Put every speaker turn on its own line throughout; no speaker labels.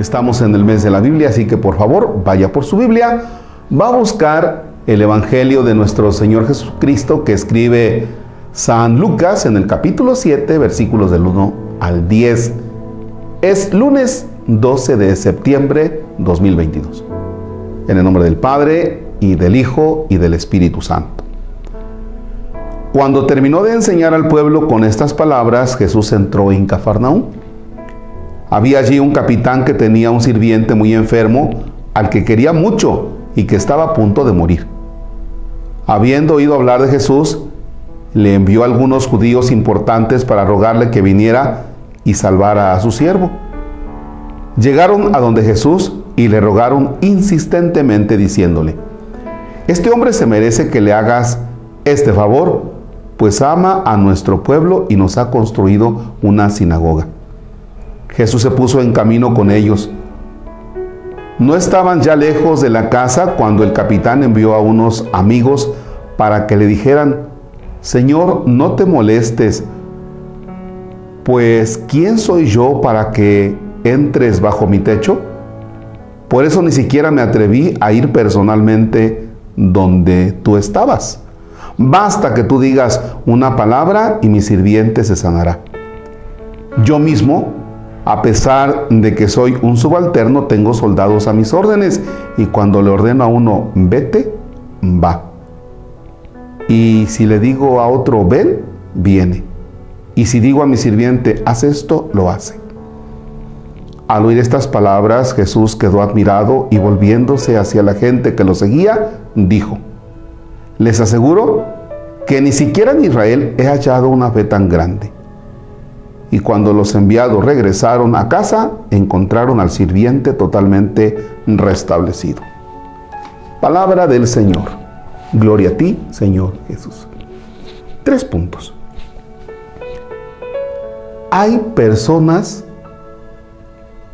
Estamos en el mes de la Biblia, así que por favor vaya por su Biblia, va a buscar el Evangelio de nuestro Señor Jesucristo que escribe San Lucas en el capítulo 7, versículos del 1 al 10. Es lunes 12 de septiembre 2022. En el nombre del Padre y del Hijo y del Espíritu Santo. Cuando terminó de enseñar al pueblo con estas palabras, Jesús entró en Cafarnaúm. Había allí un capitán que tenía un sirviente muy enfermo, al que quería mucho y que estaba a punto de morir. Habiendo oído hablar de Jesús, le envió a algunos judíos importantes para rogarle que viniera y salvara a su siervo. Llegaron a donde Jesús y le rogaron insistentemente diciéndole, este hombre se merece que le hagas este favor, pues ama a nuestro pueblo y nos ha construido una sinagoga. Jesús se puso en camino con ellos. No estaban ya lejos de la casa cuando el capitán envió a unos amigos para que le dijeran, Señor, no te molestes, pues ¿quién soy yo para que entres bajo mi techo? Por eso ni siquiera me atreví a ir personalmente donde tú estabas. Basta que tú digas una palabra y mi sirviente se sanará. Yo mismo, a pesar de que soy un subalterno, tengo soldados a mis órdenes y cuando le ordeno a uno, vete, va. Y si le digo a otro, ven, viene. Y si digo a mi sirviente, haz esto, lo hace. Al oír estas palabras, Jesús quedó admirado y volviéndose hacia la gente que lo seguía, dijo, les aseguro que ni siquiera en Israel he hallado una fe tan grande. Y cuando los enviados regresaron a casa, encontraron al sirviente totalmente restablecido. Palabra del Señor. Gloria a ti, Señor Jesús. Tres puntos. Hay personas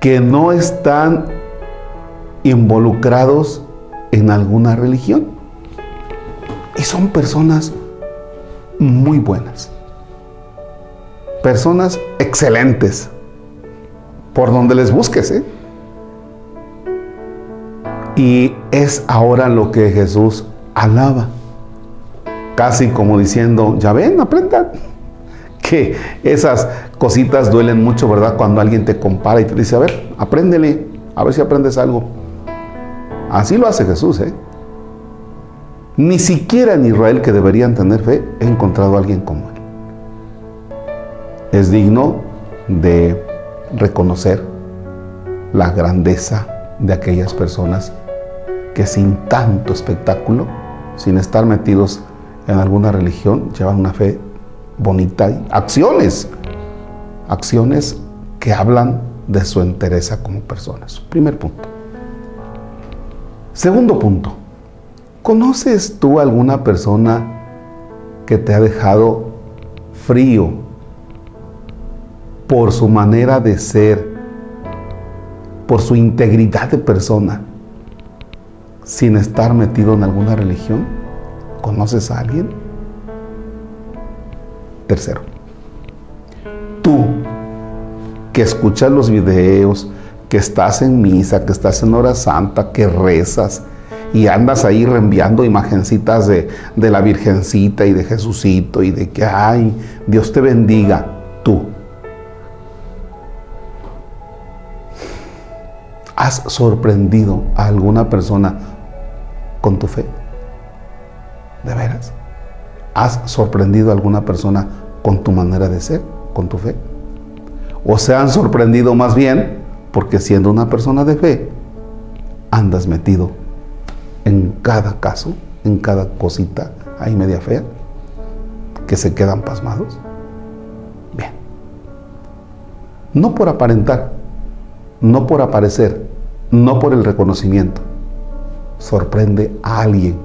que no están involucrados en alguna religión y son personas muy buenas. Personas excelentes. Por donde les busques. ¿eh? Y es ahora lo que Jesús alaba. Casi como diciendo, ya ven, aprendan. Que esas cositas duelen mucho, ¿verdad? Cuando alguien te compara y te dice, a ver, apréndele, a ver si aprendes algo. Así lo hace Jesús, ¿eh? Ni siquiera en Israel, que deberían tener fe, he encontrado a alguien como él. Es digno de reconocer la grandeza de aquellas personas que sin tanto espectáculo, sin estar metidos en alguna religión, llevan una fe bonita y acciones, acciones que hablan de su entereza como personas. Primer punto. Segundo punto, ¿Conoces tú alguna persona que te ha dejado frío por su manera de ser, por su integridad de persona, sin estar metido en alguna religión? ¿Conoces a alguien? Tercero, tú que escuchas los videos, que estás en misa, que estás en hora santa, que rezas, y andas ahí reenviando imagencitas de, de la Virgencita y de Jesucito y de que, ay, Dios te bendiga, tú. ¿Has sorprendido a alguna persona con tu fe? ¿De veras? ¿Has sorprendido a alguna persona con tu manera de ser, con tu fe? ¿O se han sorprendido más bien porque siendo una persona de fe, andas metido en cada caso, en cada cosita, hay media fea, que se quedan pasmados. Bien. No por aparentar, no por aparecer, no por el reconocimiento. Sorprende a alguien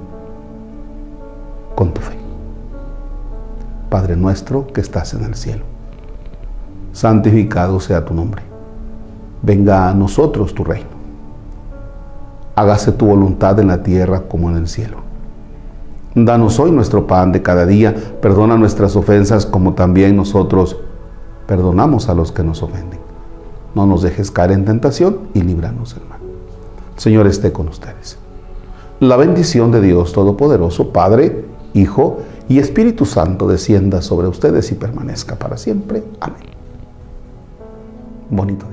con tu fe. Padre nuestro que estás en el cielo, santificado sea tu nombre. Venga a nosotros tu reino hágase tu voluntad en la tierra como en el cielo. Danos hoy nuestro pan de cada día, perdona nuestras ofensas como también nosotros perdonamos a los que nos ofenden. No nos dejes caer en tentación y líbranos del mal. Señor esté con ustedes. La bendición de Dios Todopoderoso, Padre, Hijo y Espíritu Santo descienda sobre ustedes y permanezca para siempre. Amén. Bonito.